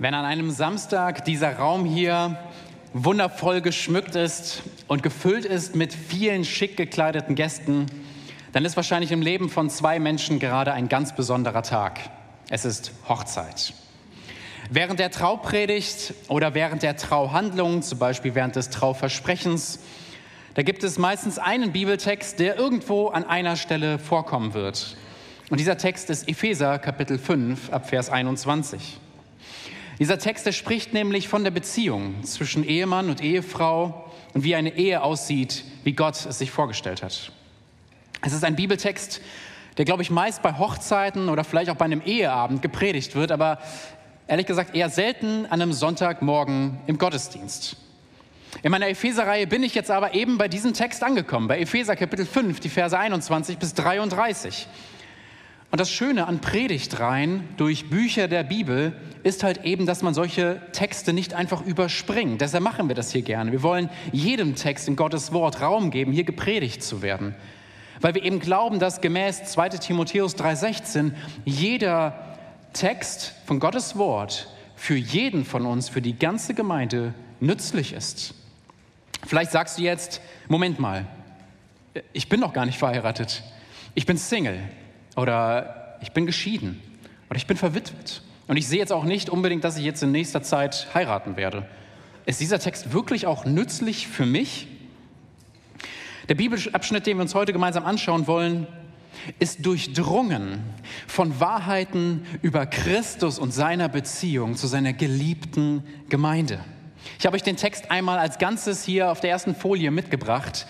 Wenn an einem Samstag dieser Raum hier wundervoll geschmückt ist und gefüllt ist mit vielen schick gekleideten Gästen, dann ist wahrscheinlich im Leben von zwei Menschen gerade ein ganz besonderer Tag. Es ist Hochzeit. Während der Traupredigt oder während der Trauhandlung, zum Beispiel während des Trauversprechens, da gibt es meistens einen Bibeltext, der irgendwo an einer Stelle vorkommen wird. Und dieser Text ist Epheser Kapitel 5 ab Vers 21. Dieser Text, der spricht nämlich von der Beziehung zwischen Ehemann und Ehefrau und wie eine Ehe aussieht, wie Gott es sich vorgestellt hat. Es ist ein Bibeltext, der, glaube ich, meist bei Hochzeiten oder vielleicht auch bei einem Eheabend gepredigt wird, aber ehrlich gesagt eher selten an einem Sonntagmorgen im Gottesdienst. In meiner Epheser-Reihe bin ich jetzt aber eben bei diesem Text angekommen, bei Epheser Kapitel 5, die Verse 21 bis 33. Und das Schöne an Predigtreihen durch Bücher der Bibel ist halt eben, dass man solche Texte nicht einfach überspringt. Deshalb machen wir das hier gerne. Wir wollen jedem Text in Gottes Wort Raum geben, hier gepredigt zu werden. Weil wir eben glauben, dass gemäß 2 Timotheus 3:16 jeder Text von Gottes Wort für jeden von uns, für die ganze Gemeinde nützlich ist. Vielleicht sagst du jetzt, Moment mal, ich bin noch gar nicht verheiratet. Ich bin Single oder ich bin geschieden oder ich bin verwitwet. Und ich sehe jetzt auch nicht unbedingt, dass ich jetzt in nächster Zeit heiraten werde. Ist dieser Text wirklich auch nützlich für mich? Der Bibelabschnitt, den wir uns heute gemeinsam anschauen wollen, ist durchdrungen von Wahrheiten über Christus und seiner Beziehung zu seiner geliebten Gemeinde. Ich habe euch den Text einmal als Ganzes hier auf der ersten Folie mitgebracht.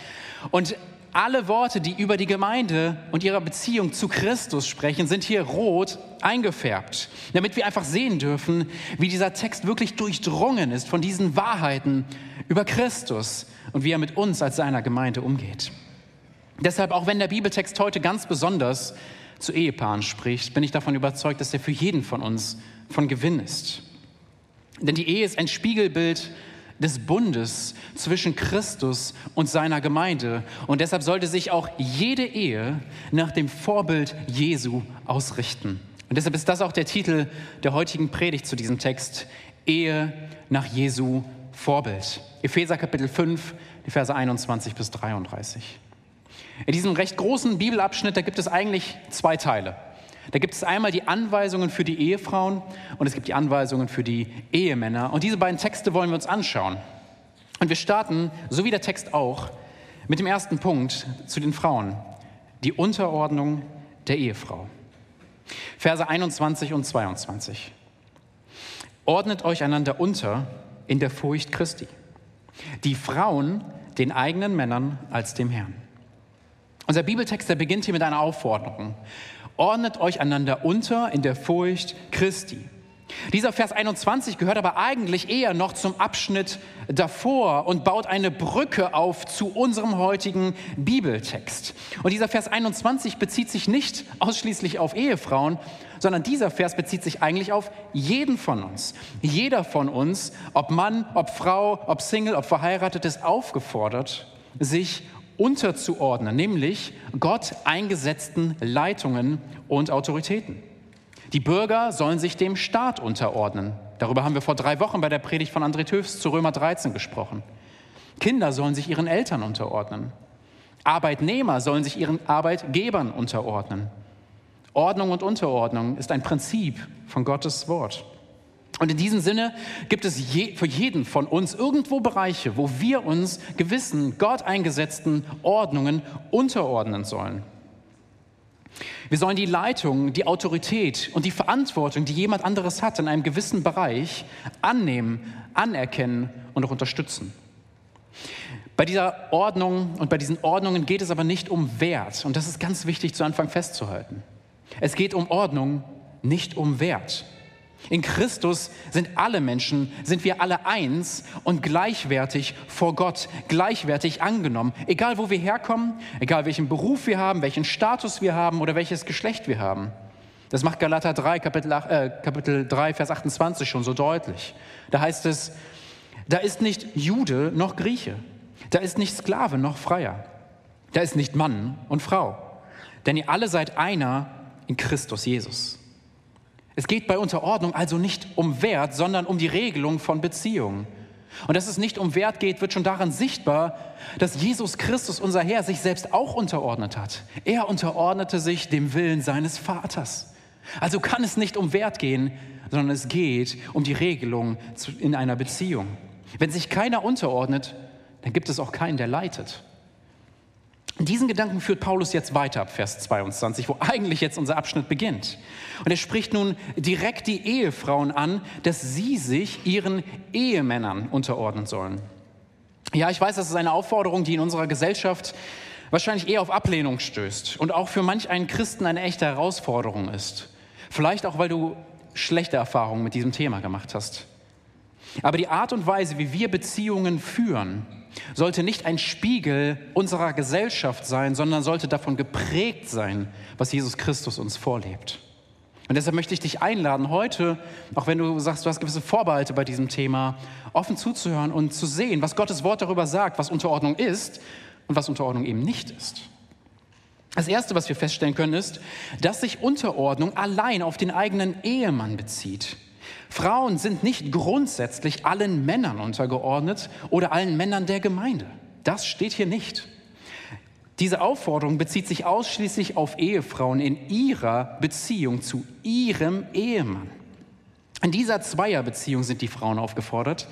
Und alle Worte, die über die Gemeinde und ihre Beziehung zu Christus sprechen, sind hier rot eingefärbt, damit wir einfach sehen dürfen, wie dieser Text wirklich durchdrungen ist von diesen Wahrheiten über Christus und wie er mit uns als seiner Gemeinde umgeht. Deshalb, auch wenn der Bibeltext heute ganz besonders zu Ehepaaren spricht, bin ich davon überzeugt, dass er für jeden von uns von Gewinn ist. Denn die Ehe ist ein Spiegelbild des Bundes zwischen Christus und seiner Gemeinde. Und deshalb sollte sich auch jede Ehe nach dem Vorbild Jesu ausrichten. Und deshalb ist das auch der Titel der heutigen Predigt zu diesem Text. Ehe nach Jesu Vorbild. Epheser Kapitel 5, die Verse 21 bis 33. In diesem recht großen Bibelabschnitt, da gibt es eigentlich zwei Teile. Da gibt es einmal die Anweisungen für die Ehefrauen und es gibt die Anweisungen für die Ehemänner. Und diese beiden Texte wollen wir uns anschauen. Und wir starten, so wie der Text auch, mit dem ersten Punkt zu den Frauen. Die Unterordnung der Ehefrau. Verse 21 und 22. Ordnet euch einander unter in der Furcht Christi. Die Frauen den eigenen Männern als dem Herrn. Unser Bibeltext, der beginnt hier mit einer Aufforderung ordnet euch einander unter in der Furcht Christi. Dieser Vers 21 gehört aber eigentlich eher noch zum Abschnitt davor und baut eine Brücke auf zu unserem heutigen Bibeltext. Und dieser Vers 21 bezieht sich nicht ausschließlich auf Ehefrauen, sondern dieser Vers bezieht sich eigentlich auf jeden von uns. Jeder von uns, ob Mann, ob Frau, ob Single, ob verheiratet, ist aufgefordert, sich unterzuordnen, nämlich Gott eingesetzten Leitungen und Autoritäten. Die Bürger sollen sich dem Staat unterordnen. Darüber haben wir vor drei Wochen bei der Predigt von André Töfs zu Römer 13 gesprochen. Kinder sollen sich ihren Eltern unterordnen. Arbeitnehmer sollen sich ihren Arbeitgebern unterordnen. Ordnung und Unterordnung ist ein Prinzip von Gottes Wort. Und in diesem Sinne gibt es je, für jeden von uns irgendwo Bereiche, wo wir uns gewissen Gott eingesetzten Ordnungen unterordnen sollen. Wir sollen die Leitung, die Autorität und die Verantwortung, die jemand anderes hat in einem gewissen Bereich, annehmen, anerkennen und auch unterstützen. Bei dieser Ordnung und bei diesen Ordnungen geht es aber nicht um Wert. Und das ist ganz wichtig zu Anfang festzuhalten. Es geht um Ordnung, nicht um Wert. In Christus sind alle Menschen, sind wir alle eins und gleichwertig vor Gott, gleichwertig angenommen. Egal wo wir herkommen, egal welchen Beruf wir haben, welchen Status wir haben oder welches Geschlecht wir haben. Das macht Galater 3, Kapitel, äh, Kapitel 3, Vers 28 schon so deutlich. Da heißt es, da ist nicht Jude noch Grieche, da ist nicht Sklave noch Freier, da ist nicht Mann und Frau, denn ihr alle seid einer in Christus Jesus. Es geht bei Unterordnung also nicht um Wert, sondern um die Regelung von Beziehungen. Und dass es nicht um Wert geht, wird schon daran sichtbar, dass Jesus Christus, unser Herr, sich selbst auch unterordnet hat. Er unterordnete sich dem Willen seines Vaters. Also kann es nicht um Wert gehen, sondern es geht um die Regelung in einer Beziehung. Wenn sich keiner unterordnet, dann gibt es auch keinen, der leitet. Diesen Gedanken führt Paulus jetzt weiter ab Vers 22, wo eigentlich jetzt unser Abschnitt beginnt. Und er spricht nun direkt die Ehefrauen an, dass sie sich ihren Ehemännern unterordnen sollen. Ja, ich weiß, das ist eine Aufforderung, die in unserer Gesellschaft wahrscheinlich eher auf Ablehnung stößt und auch für manch einen Christen eine echte Herausforderung ist. Vielleicht auch, weil du schlechte Erfahrungen mit diesem Thema gemacht hast. Aber die Art und Weise, wie wir Beziehungen führen, sollte nicht ein Spiegel unserer Gesellschaft sein, sondern sollte davon geprägt sein, was Jesus Christus uns vorlebt. Und deshalb möchte ich dich einladen, heute, auch wenn du sagst, du hast gewisse Vorbehalte bei diesem Thema, offen zuzuhören und zu sehen, was Gottes Wort darüber sagt, was Unterordnung ist und was Unterordnung eben nicht ist. Das Erste, was wir feststellen können, ist, dass sich Unterordnung allein auf den eigenen Ehemann bezieht. Frauen sind nicht grundsätzlich allen Männern untergeordnet oder allen Männern der Gemeinde. Das steht hier nicht. Diese Aufforderung bezieht sich ausschließlich auf Ehefrauen in ihrer Beziehung zu ihrem Ehemann. In dieser Zweierbeziehung sind die Frauen aufgefordert,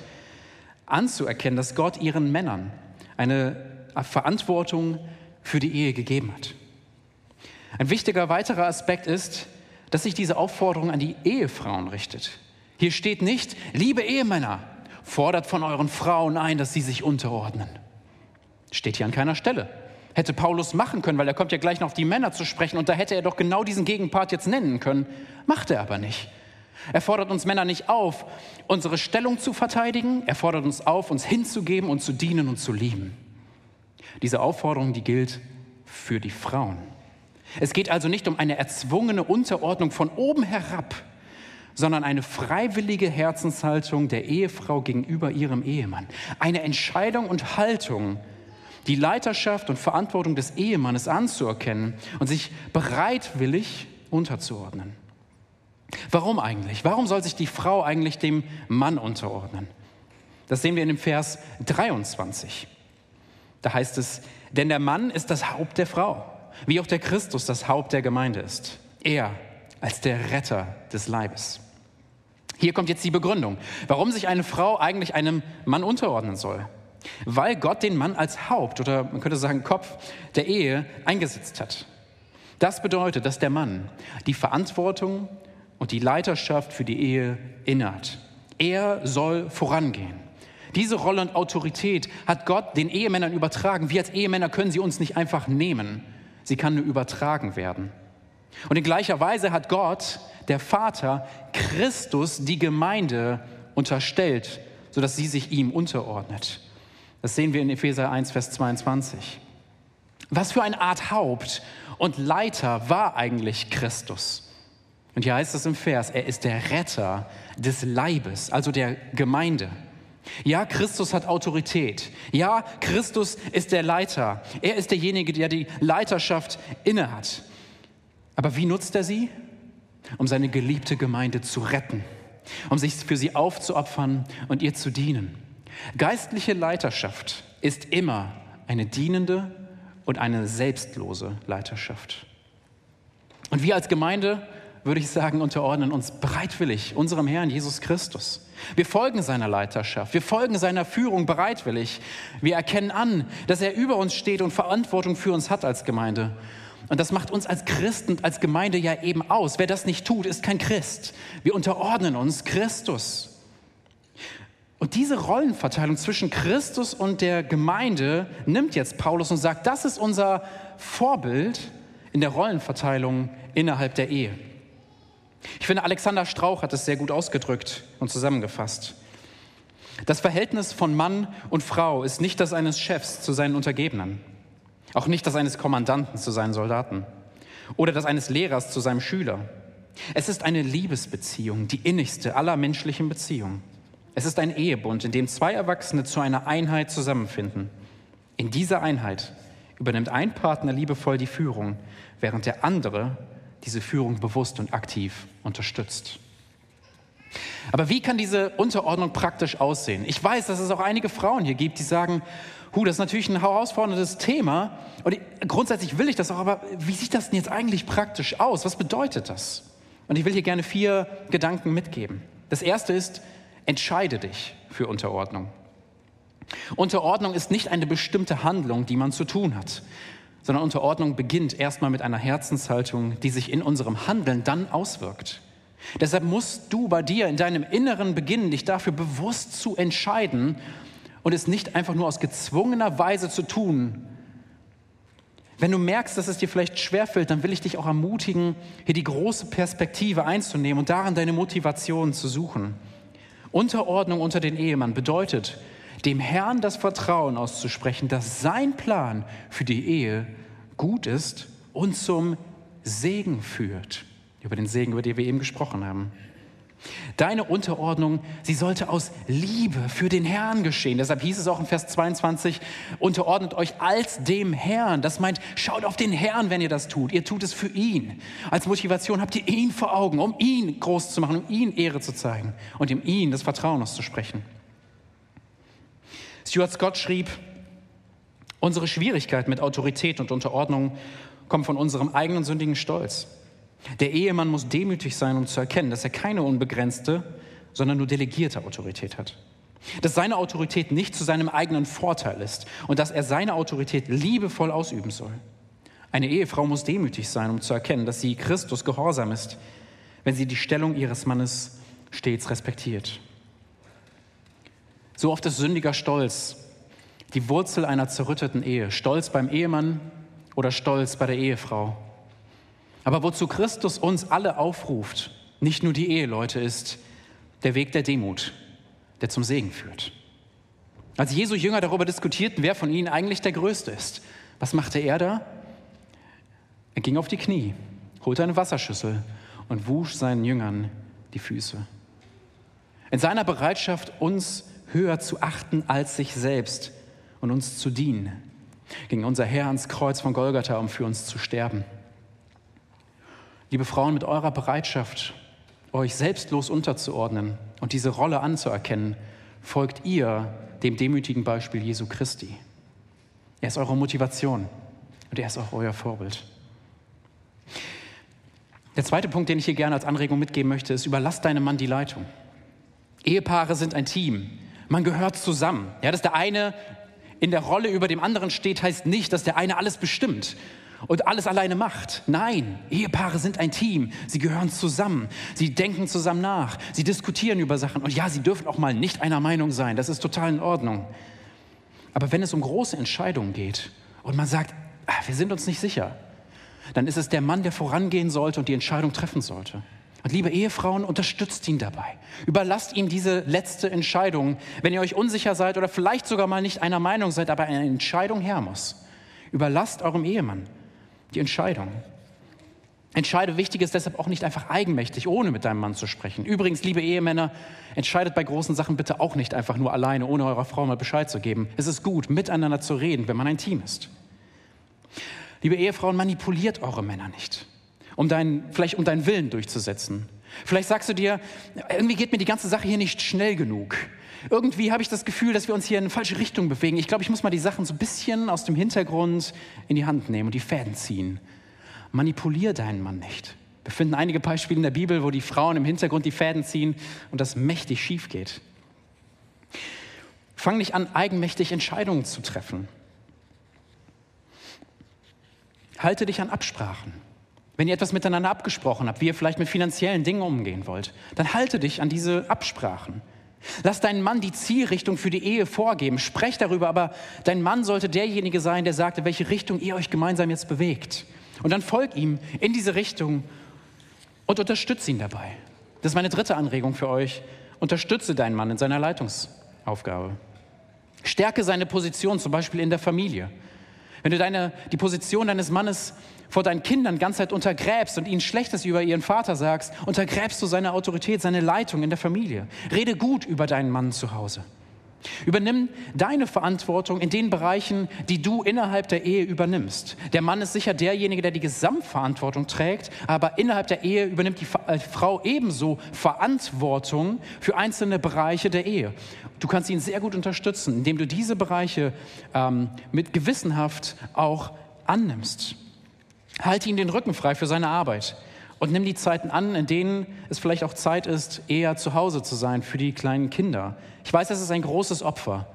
anzuerkennen, dass Gott ihren Männern eine Verantwortung für die Ehe gegeben hat. Ein wichtiger weiterer Aspekt ist, dass sich diese Aufforderung an die Ehefrauen richtet. Hier steht nicht, liebe Ehemänner, fordert von euren Frauen ein, dass sie sich unterordnen. Steht hier an keiner Stelle. Hätte Paulus machen können, weil er kommt ja gleich noch auf die Männer zu sprechen und da hätte er doch genau diesen Gegenpart jetzt nennen können. Macht er aber nicht. Er fordert uns Männer nicht auf, unsere Stellung zu verteidigen. Er fordert uns auf, uns hinzugeben und zu dienen und zu lieben. Diese Aufforderung, die gilt für die Frauen. Es geht also nicht um eine erzwungene Unterordnung von oben herab, sondern eine freiwillige Herzenshaltung der Ehefrau gegenüber ihrem Ehemann. Eine Entscheidung und Haltung, die Leiterschaft und Verantwortung des Ehemannes anzuerkennen und sich bereitwillig unterzuordnen. Warum eigentlich? Warum soll sich die Frau eigentlich dem Mann unterordnen? Das sehen wir in dem Vers 23. Da heißt es, denn der Mann ist das Haupt der Frau, wie auch der Christus das Haupt der Gemeinde ist. Er als der Retter des Leibes. Hier kommt jetzt die Begründung, warum sich eine Frau eigentlich einem Mann unterordnen soll. Weil Gott den Mann als Haupt oder man könnte sagen Kopf der Ehe eingesetzt hat. Das bedeutet, dass der Mann die Verantwortung und die Leiterschaft für die Ehe innehat. Er soll vorangehen. Diese Rolle und Autorität hat Gott den Ehemännern übertragen. Wir als Ehemänner können sie uns nicht einfach nehmen. Sie kann nur übertragen werden. Und in gleicher Weise hat Gott der Vater Christus die Gemeinde unterstellt, sodass sie sich ihm unterordnet. Das sehen wir in Epheser 1, Vers 22. Was für eine Art Haupt und Leiter war eigentlich Christus? Und hier heißt es im Vers, er ist der Retter des Leibes, also der Gemeinde. Ja, Christus hat Autorität. Ja, Christus ist der Leiter. Er ist derjenige, der die Leiterschaft innehat. Aber wie nutzt er sie? Um seine geliebte Gemeinde zu retten, um sich für sie aufzuopfern und ihr zu dienen. Geistliche Leiterschaft ist immer eine dienende und eine selbstlose Leiterschaft. Und wir als Gemeinde, würde ich sagen, unterordnen uns bereitwillig unserem Herrn Jesus Christus. Wir folgen seiner Leiterschaft, wir folgen seiner Führung bereitwillig. Wir erkennen an, dass er über uns steht und Verantwortung für uns hat als Gemeinde. Und das macht uns als Christen, als Gemeinde ja eben aus. Wer das nicht tut, ist kein Christ. Wir unterordnen uns Christus. Und diese Rollenverteilung zwischen Christus und der Gemeinde nimmt jetzt Paulus und sagt, das ist unser Vorbild in der Rollenverteilung innerhalb der Ehe. Ich finde, Alexander Strauch hat es sehr gut ausgedrückt und zusammengefasst. Das Verhältnis von Mann und Frau ist nicht das eines Chefs zu seinen Untergebenen. Auch nicht das eines Kommandanten zu seinen Soldaten oder das eines Lehrers zu seinem Schüler. Es ist eine Liebesbeziehung, die innigste aller menschlichen Beziehungen. Es ist ein Ehebund, in dem zwei Erwachsene zu einer Einheit zusammenfinden. In dieser Einheit übernimmt ein Partner liebevoll die Führung, während der andere diese Führung bewusst und aktiv unterstützt. Aber wie kann diese Unterordnung praktisch aussehen? Ich weiß, dass es auch einige Frauen hier gibt, die sagen, Hu, das ist natürlich ein herausforderndes Thema und ich, grundsätzlich will ich das auch, aber wie sieht das denn jetzt eigentlich praktisch aus? Was bedeutet das? Und ich will hier gerne vier Gedanken mitgeben. Das erste ist, entscheide dich für Unterordnung. Unterordnung ist nicht eine bestimmte Handlung, die man zu tun hat, sondern Unterordnung beginnt erstmal mit einer Herzenshaltung, die sich in unserem Handeln dann auswirkt. Deshalb musst du bei dir in deinem Inneren beginnen, dich dafür bewusst zu entscheiden und es nicht einfach nur aus gezwungener Weise zu tun. Wenn du merkst, dass es dir vielleicht schwerfällt, dann will ich dich auch ermutigen, hier die große Perspektive einzunehmen und darin deine Motivation zu suchen. Unterordnung unter den Ehemann bedeutet, dem Herrn das Vertrauen auszusprechen, dass sein Plan für die Ehe gut ist und zum Segen führt. Über den Segen, über den wir eben gesprochen haben. Deine Unterordnung, sie sollte aus Liebe für den Herrn geschehen. Deshalb hieß es auch in Vers 22, unterordnet euch als dem Herrn. Das meint, schaut auf den Herrn, wenn ihr das tut. Ihr tut es für ihn. Als Motivation habt ihr ihn vor Augen, um ihn groß zu machen, um ihn Ehre zu zeigen und ihm ihn das Vertrauen auszusprechen. Stuart Scott schrieb, unsere Schwierigkeit mit Autorität und Unterordnung kommt von unserem eigenen sündigen Stolz. Der Ehemann muss demütig sein, um zu erkennen, dass er keine unbegrenzte, sondern nur delegierte Autorität hat. Dass seine Autorität nicht zu seinem eigenen Vorteil ist und dass er seine Autorität liebevoll ausüben soll. Eine Ehefrau muss demütig sein, um zu erkennen, dass sie Christus gehorsam ist, wenn sie die Stellung ihres Mannes stets respektiert. So oft ist sündiger Stolz die Wurzel einer zerrütteten Ehe. Stolz beim Ehemann oder Stolz bei der Ehefrau. Aber wozu Christus uns alle aufruft, nicht nur die Eheleute, ist der Weg der Demut, der zum Segen führt. Als Jesu Jünger darüber diskutierten, wer von ihnen eigentlich der Größte ist, was machte er da? Er ging auf die Knie, holte eine Wasserschüssel und wusch seinen Jüngern die Füße. In seiner Bereitschaft, uns höher zu achten als sich selbst und uns zu dienen, ging unser Herr ans Kreuz von Golgatha, um für uns zu sterben. Liebe Frauen, mit eurer Bereitschaft, euch selbstlos unterzuordnen und diese Rolle anzuerkennen, folgt ihr dem demütigen Beispiel Jesu Christi. Er ist eure Motivation und er ist auch euer Vorbild. Der zweite Punkt, den ich hier gerne als Anregung mitgeben möchte, ist, überlass deinem Mann die Leitung. Ehepaare sind ein Team. Man gehört zusammen. Ja, dass der eine in der Rolle über dem anderen steht, heißt nicht, dass der eine alles bestimmt und alles alleine macht. Nein, Ehepaare sind ein Team. Sie gehören zusammen. Sie denken zusammen nach. Sie diskutieren über Sachen. Und ja, sie dürfen auch mal nicht einer Meinung sein. Das ist total in Ordnung. Aber wenn es um große Entscheidungen geht und man sagt, ach, wir sind uns nicht sicher, dann ist es der Mann, der vorangehen sollte und die Entscheidung treffen sollte. Und liebe Ehefrauen, unterstützt ihn dabei. Überlasst ihm diese letzte Entscheidung, wenn ihr euch unsicher seid oder vielleicht sogar mal nicht einer Meinung seid, aber eine Entscheidung her muss. Überlasst eurem Ehemann die Entscheidung. Entscheide wichtig ist deshalb auch nicht einfach eigenmächtig, ohne mit deinem Mann zu sprechen. Übrigens, liebe Ehemänner, entscheidet bei großen Sachen bitte auch nicht einfach nur alleine, ohne eurer Frau mal Bescheid zu geben. Es ist gut, miteinander zu reden, wenn man ein Team ist. Liebe Ehefrauen, manipuliert eure Männer nicht, um deinen, vielleicht um deinen Willen durchzusetzen. Vielleicht sagst du dir, irgendwie geht mir die ganze Sache hier nicht schnell genug. Irgendwie habe ich das Gefühl, dass wir uns hier in eine falsche Richtung bewegen. Ich glaube, ich muss mal die Sachen so ein bisschen aus dem Hintergrund in die Hand nehmen und die Fäden ziehen. Manipulier deinen Mann nicht. Wir finden einige Beispiele in der Bibel, wo die Frauen im Hintergrund die Fäden ziehen und das mächtig schief geht. Fang nicht an, eigenmächtig Entscheidungen zu treffen. Halte dich an Absprachen. Wenn ihr etwas miteinander abgesprochen habt, wie ihr vielleicht mit finanziellen Dingen umgehen wollt, dann halte dich an diese Absprachen. Lass deinen Mann die Zielrichtung für die Ehe vorgeben. Sprech darüber, aber dein Mann sollte derjenige sein, der sagt, in welche Richtung ihr euch gemeinsam jetzt bewegt. Und dann folg ihm in diese Richtung und unterstütze ihn dabei. Das ist meine dritte Anregung für euch. Unterstütze deinen Mann in seiner Leitungsaufgabe. Stärke seine Position, zum Beispiel in der Familie. Wenn du deine, die Position deines Mannes vor deinen Kindern ganz Zeit untergräbst und ihnen Schlechtes über ihren Vater sagst, untergräbst du seine Autorität, seine Leitung in der Familie. Rede gut über deinen Mann zu Hause. Übernimm deine Verantwortung in den Bereichen, die du innerhalb der Ehe übernimmst. Der Mann ist sicher derjenige, der die Gesamtverantwortung trägt, aber innerhalb der Ehe übernimmt die äh, Frau ebenso Verantwortung für einzelne Bereiche der Ehe. Du kannst ihn sehr gut unterstützen, indem du diese Bereiche ähm, mit gewissenhaft auch annimmst. Halte ihm den Rücken frei für seine Arbeit und nimm die Zeiten an, in denen es vielleicht auch Zeit ist, eher zu Hause zu sein für die kleinen Kinder. Ich weiß, das ist ein großes Opfer,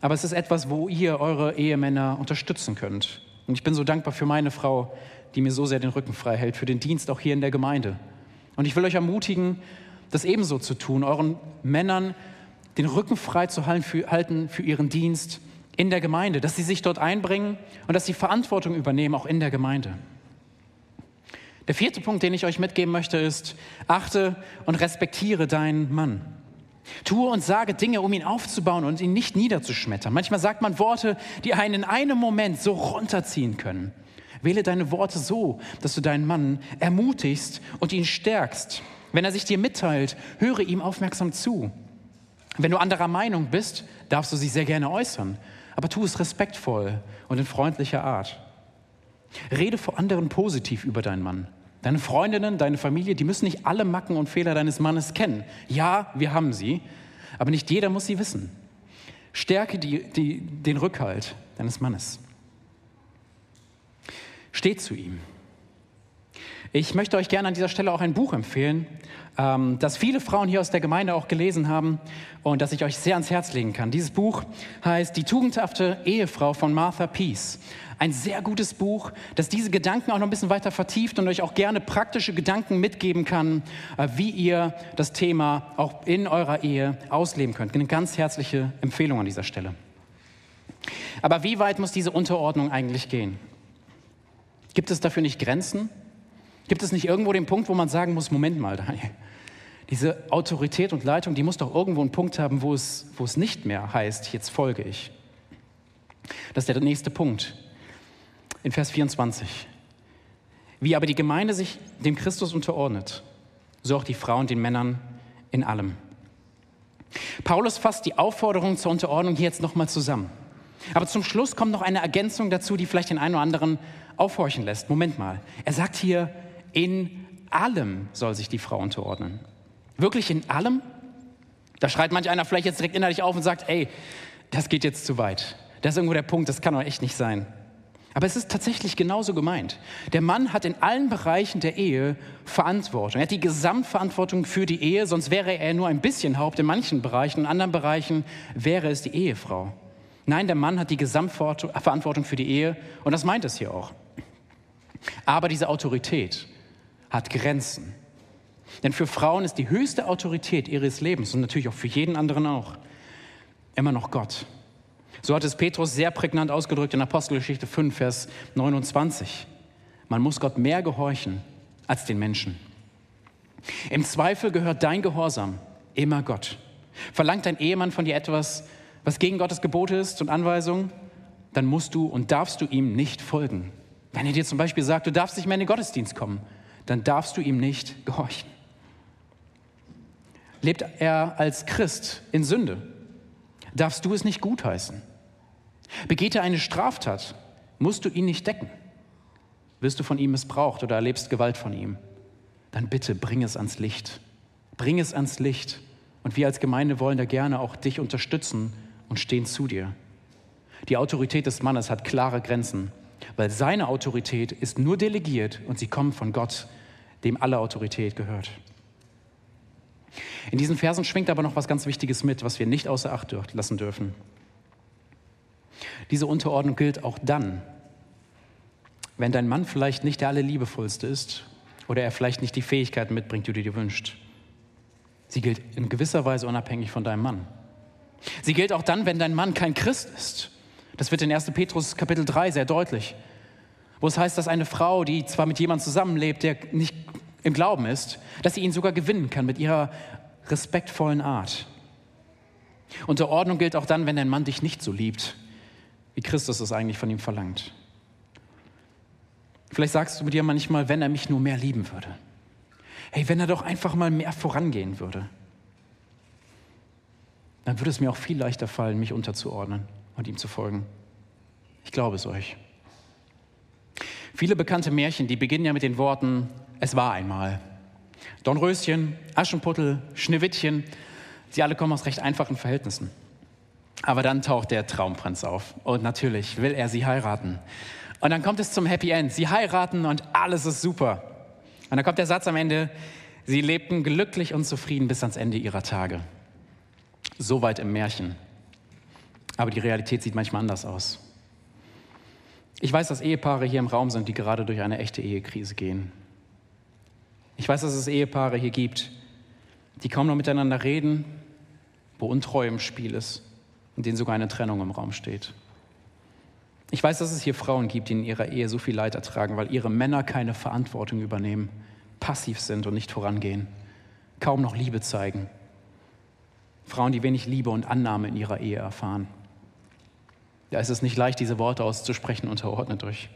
aber es ist etwas, wo ihr eure Ehemänner unterstützen könnt. Und ich bin so dankbar für meine Frau, die mir so sehr den Rücken frei hält, für den Dienst auch hier in der Gemeinde. Und ich will euch ermutigen, das ebenso zu tun, euren Männern den Rücken frei zu halten für ihren Dienst in der Gemeinde, dass sie sich dort einbringen und dass sie Verantwortung übernehmen, auch in der Gemeinde. Der vierte Punkt, den ich euch mitgeben möchte, ist, achte und respektiere deinen Mann. Tue und sage Dinge, um ihn aufzubauen und ihn nicht niederzuschmettern. Manchmal sagt man Worte, die einen in einem Moment so runterziehen können. Wähle deine Worte so, dass du deinen Mann ermutigst und ihn stärkst. Wenn er sich dir mitteilt, höre ihm aufmerksam zu. Wenn du anderer Meinung bist, darfst du sie sehr gerne äußern, aber tu es respektvoll und in freundlicher Art. Rede vor anderen positiv über deinen Mann. Deine Freundinnen, deine Familie, die müssen nicht alle Macken und Fehler deines Mannes kennen. Ja, wir haben sie, aber nicht jeder muss sie wissen. Stärke die, die, den Rückhalt deines Mannes. Steh zu ihm. Ich möchte euch gerne an dieser Stelle auch ein Buch empfehlen, ähm, das viele Frauen hier aus der Gemeinde auch gelesen haben und das ich euch sehr ans Herz legen kann. Dieses Buch heißt Die tugendhafte Ehefrau von Martha Peace. Ein sehr gutes Buch, das diese Gedanken auch noch ein bisschen weiter vertieft und euch auch gerne praktische Gedanken mitgeben kann, äh, wie ihr das Thema auch in eurer Ehe ausleben könnt. Eine ganz herzliche Empfehlung an dieser Stelle. Aber wie weit muss diese Unterordnung eigentlich gehen? Gibt es dafür nicht Grenzen? Gibt es nicht irgendwo den Punkt, wo man sagen muss, Moment mal, Daniel, diese Autorität und Leitung, die muss doch irgendwo einen Punkt haben, wo es, wo es nicht mehr heißt, jetzt folge ich. Das ist der nächste Punkt. In Vers 24. Wie aber die Gemeinde sich dem Christus unterordnet, so auch die Frauen den Männern in allem. Paulus fasst die Aufforderung zur Unterordnung hier jetzt nochmal zusammen. Aber zum Schluss kommt noch eine Ergänzung dazu, die vielleicht den einen oder anderen aufhorchen lässt. Moment mal. Er sagt hier, in allem soll sich die Frau unterordnen. Wirklich in allem? Da schreit manch einer vielleicht jetzt direkt innerlich auf und sagt, ey, das geht jetzt zu weit. Das ist irgendwo der Punkt, das kann doch echt nicht sein. Aber es ist tatsächlich genauso gemeint. Der Mann hat in allen Bereichen der Ehe Verantwortung. Er hat die Gesamtverantwortung für die Ehe, sonst wäre er nur ein bisschen Haupt in manchen Bereichen, in anderen Bereichen wäre es die Ehefrau. Nein, der Mann hat die Gesamtverantwortung für die Ehe und das meint es hier auch. Aber diese Autorität, hat Grenzen. Denn für Frauen ist die höchste Autorität ihres Lebens und natürlich auch für jeden anderen auch immer noch Gott. So hat es Petrus sehr prägnant ausgedrückt in Apostelgeschichte 5, Vers 29. Man muss Gott mehr gehorchen als den Menschen. Im Zweifel gehört dein Gehorsam immer Gott. Verlangt dein Ehemann von dir etwas, was gegen Gottes Gebote ist und Anweisungen, dann musst du und darfst du ihm nicht folgen. Wenn er dir zum Beispiel sagt, du darfst nicht mehr in den Gottesdienst kommen, dann darfst du ihm nicht gehorchen. Lebt er als Christ in Sünde, darfst du es nicht gutheißen. Begeht er eine Straftat, musst du ihn nicht decken. Wirst du von ihm missbraucht oder erlebst Gewalt von ihm, dann bitte bring es ans Licht. Bring es ans Licht. Und wir als Gemeinde wollen da gerne auch dich unterstützen und stehen zu dir. Die Autorität des Mannes hat klare Grenzen weil seine Autorität ist nur delegiert und sie kommt von Gott, dem alle Autorität gehört. In diesen Versen schwingt aber noch was ganz Wichtiges mit, was wir nicht außer Acht lassen dürfen. Diese Unterordnung gilt auch dann, wenn dein Mann vielleicht nicht der allerliebevollste ist oder er vielleicht nicht die Fähigkeiten mitbringt, die du dir wünschst. Sie gilt in gewisser Weise unabhängig von deinem Mann. Sie gilt auch dann, wenn dein Mann kein Christ ist das wird in 1. Petrus Kapitel 3 sehr deutlich, wo es heißt, dass eine Frau, die zwar mit jemandem zusammenlebt, der nicht im Glauben ist, dass sie ihn sogar gewinnen kann mit ihrer respektvollen Art. Unterordnung gilt auch dann, wenn dein Mann dich nicht so liebt, wie Christus es eigentlich von ihm verlangt. Vielleicht sagst du dir manchmal, wenn er mich nur mehr lieben würde. Hey, wenn er doch einfach mal mehr vorangehen würde. dann würde es mir auch viel leichter fallen, mich unterzuordnen und ihm zu folgen. Ich glaube es euch. Viele bekannte Märchen, die beginnen ja mit den Worten, es war einmal. Dornröschen, Aschenputtel, Schneewittchen, sie alle kommen aus recht einfachen Verhältnissen. Aber dann taucht der Traumprinz auf und natürlich will er sie heiraten. Und dann kommt es zum Happy End. Sie heiraten und alles ist super. Und dann kommt der Satz am Ende, sie lebten glücklich und zufrieden bis ans Ende ihrer Tage. Soweit im Märchen. Aber die Realität sieht manchmal anders aus. Ich weiß, dass Ehepaare hier im Raum sind, die gerade durch eine echte Ehekrise gehen. Ich weiß, dass es Ehepaare hier gibt, die kaum noch miteinander reden, wo Untreue im Spiel ist und denen sogar eine Trennung im Raum steht. Ich weiß, dass es hier Frauen gibt, die in ihrer Ehe so viel Leid ertragen, weil ihre Männer keine Verantwortung übernehmen, passiv sind und nicht vorangehen, kaum noch Liebe zeigen. Frauen, die wenig Liebe und Annahme in ihrer Ehe erfahren. Da ist es nicht leicht, diese Worte auszusprechen, unterordnet euch.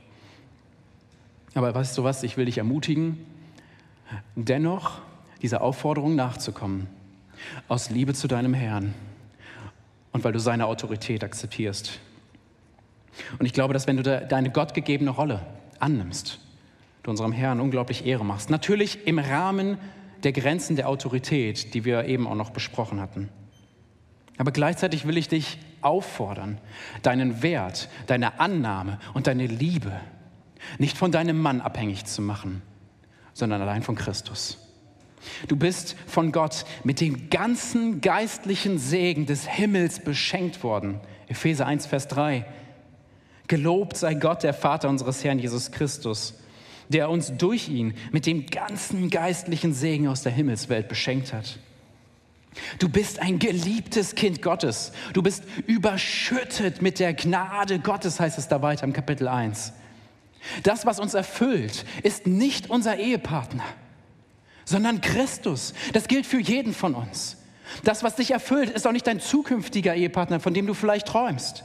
Aber weißt du was, ich will dich ermutigen, dennoch dieser Aufforderung nachzukommen, aus Liebe zu deinem Herrn und weil du seine Autorität akzeptierst. Und ich glaube, dass wenn du deine gottgegebene Rolle annimmst, du unserem Herrn unglaublich Ehre machst. Natürlich im Rahmen der Grenzen der Autorität, die wir eben auch noch besprochen hatten. Aber gleichzeitig will ich dich auffordern, deinen Wert, deine Annahme und deine Liebe nicht von deinem Mann abhängig zu machen, sondern allein von Christus. Du bist von Gott mit dem ganzen geistlichen Segen des Himmels beschenkt worden. Epheser 1, Vers 3. Gelobt sei Gott, der Vater unseres Herrn Jesus Christus, der uns durch ihn mit dem ganzen geistlichen Segen aus der Himmelswelt beschenkt hat. Du bist ein geliebtes Kind Gottes. Du bist überschüttet mit der Gnade Gottes, heißt es da weiter im Kapitel 1. Das, was uns erfüllt, ist nicht unser Ehepartner, sondern Christus. Das gilt für jeden von uns. Das, was dich erfüllt, ist auch nicht dein zukünftiger Ehepartner, von dem du vielleicht träumst.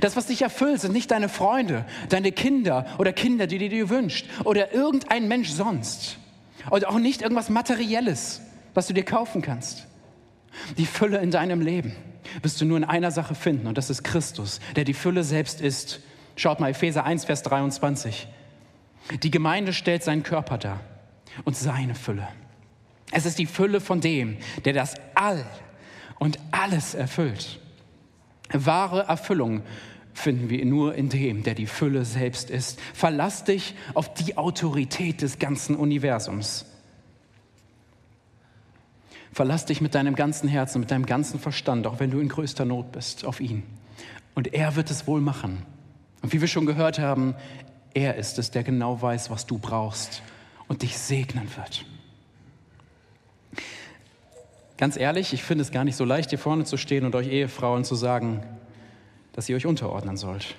Das, was dich erfüllt, sind nicht deine Freunde, deine Kinder oder Kinder, die du dir wünschst oder irgendein Mensch sonst. Und auch nicht irgendwas Materielles, was du dir kaufen kannst. Die Fülle in deinem Leben wirst du nur in einer Sache finden und das ist Christus, der die Fülle selbst ist. Schaut mal, Epheser 1, Vers 23. Die Gemeinde stellt seinen Körper dar und seine Fülle. Es ist die Fülle von dem, der das All und alles erfüllt. Wahre Erfüllung finden wir nur in dem, der die Fülle selbst ist. Verlass dich auf die Autorität des ganzen Universums. Verlass dich mit deinem ganzen Herzen, mit deinem ganzen Verstand, auch wenn du in größter Not bist, auf ihn. Und er wird es wohl machen. Und wie wir schon gehört haben, er ist es, der genau weiß, was du brauchst und dich segnen wird. Ganz ehrlich, ich finde es gar nicht so leicht, hier vorne zu stehen und euch Ehefrauen zu sagen, dass ihr euch unterordnen sollt.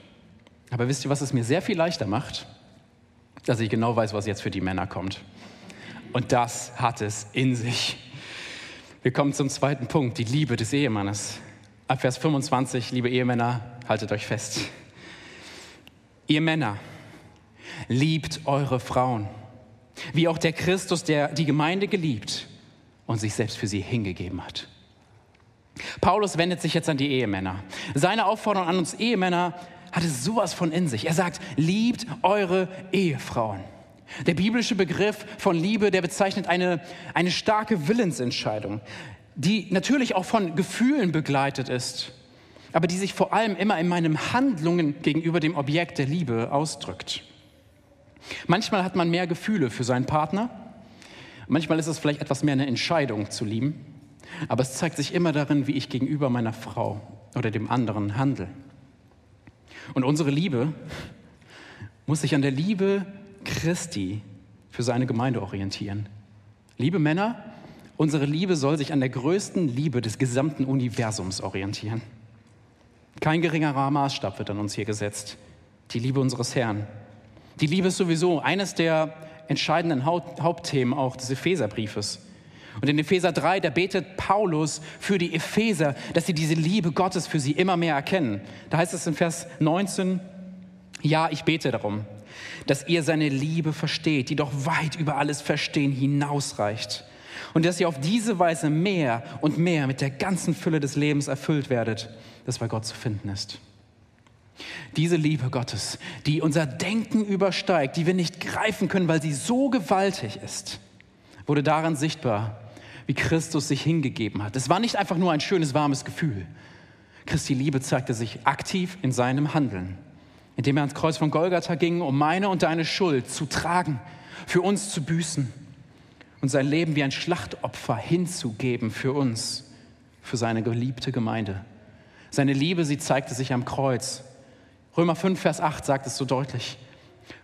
Aber wisst ihr, was es mir sehr viel leichter macht? Dass ich genau weiß, was jetzt für die Männer kommt. Und das hat es in sich. Wir kommen zum zweiten Punkt, die Liebe des Ehemannes. Ab Vers 25, liebe Ehemänner, haltet euch fest. Ihr Männer, liebt eure Frauen, wie auch der Christus, der die Gemeinde geliebt und sich selbst für sie hingegeben hat. Paulus wendet sich jetzt an die Ehemänner. Seine Aufforderung an uns Ehemänner hat es sowas von in sich. Er sagt, liebt eure Ehefrauen. Der biblische Begriff von Liebe, der bezeichnet eine, eine starke Willensentscheidung, die natürlich auch von Gefühlen begleitet ist, aber die sich vor allem immer in meinen Handlungen gegenüber dem Objekt der Liebe ausdrückt. Manchmal hat man mehr Gefühle für seinen Partner, manchmal ist es vielleicht etwas mehr eine Entscheidung zu lieben, aber es zeigt sich immer darin, wie ich gegenüber meiner Frau oder dem anderen handle. Und unsere Liebe muss sich an der Liebe Christi für seine Gemeinde orientieren. Liebe Männer, unsere Liebe soll sich an der größten Liebe des gesamten Universums orientieren. Kein geringerer Maßstab wird an uns hier gesetzt. Die Liebe unseres Herrn. Die Liebe ist sowieso eines der entscheidenden Hauptthemen auch des Epheserbriefes. Und in Epheser 3, da betet Paulus für die Epheser, dass sie diese Liebe Gottes für sie immer mehr erkennen. Da heißt es in Vers 19, ja, ich bete darum, dass ihr seine Liebe versteht, die doch weit über alles Verstehen hinausreicht Und dass ihr auf diese Weise mehr und mehr mit der ganzen Fülle des Lebens erfüllt werdet, das bei Gott zu finden ist. Diese Liebe Gottes, die unser Denken übersteigt, die wir nicht greifen können, weil sie so gewaltig ist, wurde daran sichtbar, wie Christus sich hingegeben hat. Es war nicht einfach nur ein schönes, warmes Gefühl. Christi Liebe zeigte sich aktiv in seinem Handeln, indem er ans Kreuz von Golgatha ging, um meine und deine Schuld zu tragen, für uns zu büßen und sein Leben wie ein Schlachtopfer hinzugeben für uns, für seine geliebte Gemeinde. Seine Liebe, sie zeigte sich am Kreuz. Römer 5, Vers 8 sagt es so deutlich.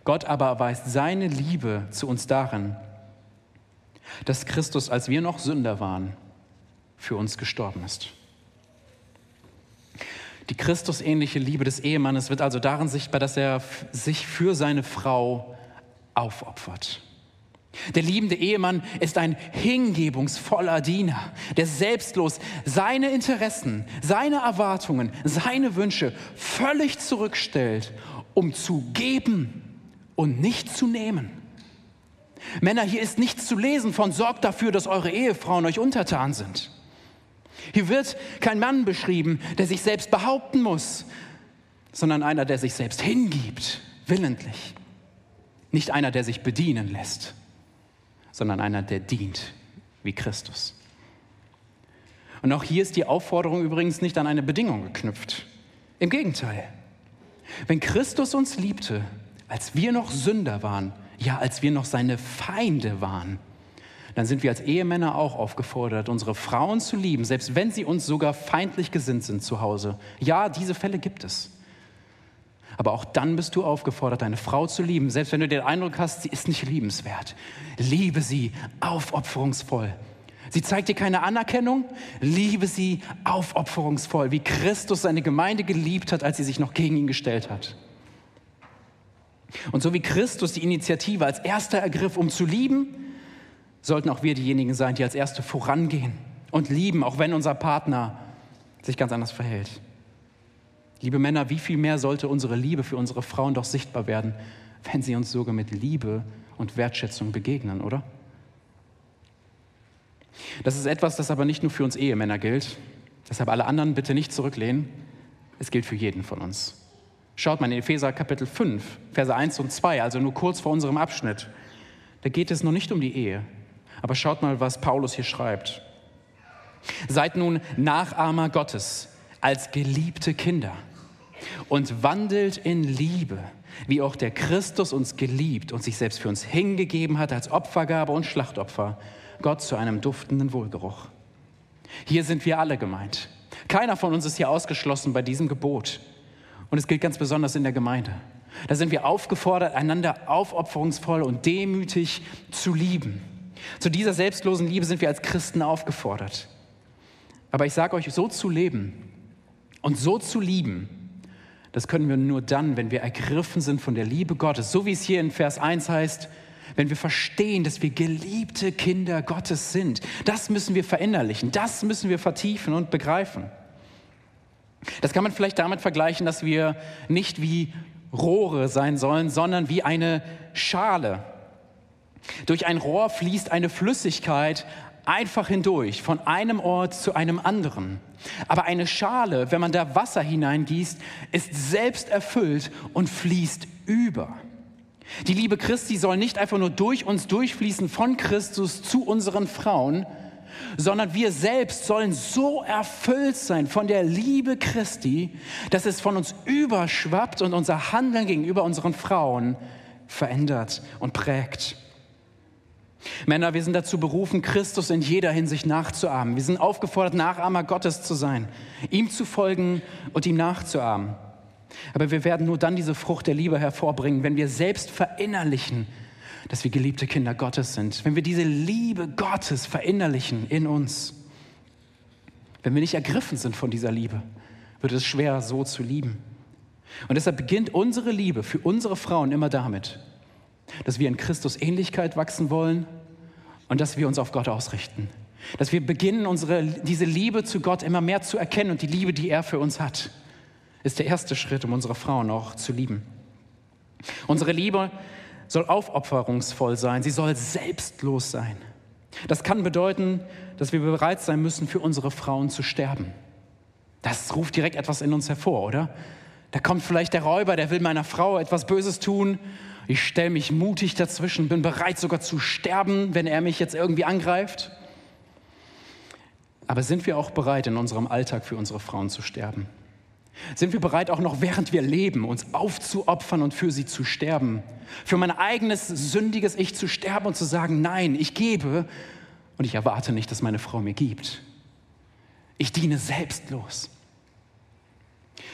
Gott aber erweist seine Liebe zu uns darin, dass Christus, als wir noch Sünder waren, für uns gestorben ist. Die Christusähnliche Liebe des Ehemannes wird also darin sichtbar, dass er sich für seine Frau aufopfert. Der liebende Ehemann ist ein hingebungsvoller Diener, der selbstlos seine Interessen, seine Erwartungen, seine Wünsche völlig zurückstellt, um zu geben und nicht zu nehmen. Männer, hier ist nichts zu lesen von sorgt dafür, dass eure Ehefrauen euch untertan sind. Hier wird kein Mann beschrieben, der sich selbst behaupten muss, sondern einer, der sich selbst hingibt, willentlich. Nicht einer, der sich bedienen lässt, sondern einer, der dient, wie Christus. Und auch hier ist die Aufforderung übrigens nicht an eine Bedingung geknüpft. Im Gegenteil. Wenn Christus uns liebte, als wir noch Sünder waren, ja, als wir noch seine Feinde waren, dann sind wir als Ehemänner auch aufgefordert, unsere Frauen zu lieben, selbst wenn sie uns sogar feindlich gesinnt sind zu Hause. Ja, diese Fälle gibt es. Aber auch dann bist du aufgefordert, deine Frau zu lieben, selbst wenn du den Eindruck hast, sie ist nicht liebenswert. Liebe sie aufopferungsvoll. Sie zeigt dir keine Anerkennung, liebe sie aufopferungsvoll, wie Christus seine Gemeinde geliebt hat, als sie sich noch gegen ihn gestellt hat. Und so wie Christus die Initiative als erster ergriff, um zu lieben, sollten auch wir diejenigen sein, die als Erste vorangehen und lieben, auch wenn unser Partner sich ganz anders verhält. Liebe Männer, wie viel mehr sollte unsere Liebe für unsere Frauen doch sichtbar werden, wenn sie uns sogar mit Liebe und Wertschätzung begegnen, oder? Das ist etwas, das aber nicht nur für uns Ehemänner gilt. Deshalb alle anderen bitte nicht zurücklehnen. Es gilt für jeden von uns. Schaut mal in Epheser Kapitel 5, Verse 1 und 2, also nur kurz vor unserem Abschnitt. Da geht es noch nicht um die Ehe. Aber schaut mal, was Paulus hier schreibt. Seid nun Nachahmer Gottes als geliebte Kinder und wandelt in Liebe, wie auch der Christus uns geliebt und sich selbst für uns hingegeben hat als Opfergabe und Schlachtopfer, Gott zu einem duftenden Wohlgeruch. Hier sind wir alle gemeint. Keiner von uns ist hier ausgeschlossen bei diesem Gebot. Und es gilt ganz besonders in der Gemeinde. Da sind wir aufgefordert, einander aufopferungsvoll und demütig zu lieben. Zu dieser selbstlosen Liebe sind wir als Christen aufgefordert. Aber ich sage euch, so zu leben und so zu lieben, das können wir nur dann, wenn wir ergriffen sind von der Liebe Gottes. So wie es hier in Vers 1 heißt, wenn wir verstehen, dass wir geliebte Kinder Gottes sind. Das müssen wir verinnerlichen, das müssen wir vertiefen und begreifen. Das kann man vielleicht damit vergleichen, dass wir nicht wie Rohre sein sollen, sondern wie eine Schale. Durch ein Rohr fließt eine Flüssigkeit einfach hindurch, von einem Ort zu einem anderen. Aber eine Schale, wenn man da Wasser hineingießt, ist selbst erfüllt und fließt über. Die Liebe Christi soll nicht einfach nur durch uns durchfließen von Christus zu unseren Frauen, sondern wir selbst sollen so erfüllt sein von der Liebe Christi, dass es von uns überschwappt und unser Handeln gegenüber unseren Frauen verändert und prägt. Männer, wir sind dazu berufen, Christus in jeder Hinsicht nachzuahmen. Wir sind aufgefordert, Nachahmer Gottes zu sein, ihm zu folgen und ihm nachzuahmen. Aber wir werden nur dann diese Frucht der Liebe hervorbringen, wenn wir selbst verinnerlichen, dass wir geliebte Kinder Gottes sind, wenn wir diese Liebe Gottes verinnerlichen in uns, wenn wir nicht ergriffen sind von dieser Liebe, wird es schwer, so zu lieben. Und deshalb beginnt unsere Liebe für unsere Frauen immer damit, dass wir in Christus Ähnlichkeit wachsen wollen und dass wir uns auf Gott ausrichten. Dass wir beginnen, unsere, diese Liebe zu Gott immer mehr zu erkennen und die Liebe, die er für uns hat, ist der erste Schritt, um unsere Frauen auch zu lieben. Unsere Liebe soll aufopferungsvoll sein, sie soll selbstlos sein. Das kann bedeuten, dass wir bereit sein müssen, für unsere Frauen zu sterben. Das ruft direkt etwas in uns hervor, oder? Da kommt vielleicht der Räuber, der will meiner Frau etwas Böses tun. Ich stelle mich mutig dazwischen, bin bereit sogar zu sterben, wenn er mich jetzt irgendwie angreift. Aber sind wir auch bereit, in unserem Alltag für unsere Frauen zu sterben? Sind wir bereit, auch noch während wir leben, uns aufzuopfern und für sie zu sterben? Für mein eigenes sündiges Ich zu sterben und zu sagen, nein, ich gebe und ich erwarte nicht, dass meine Frau mir gibt. Ich diene selbstlos.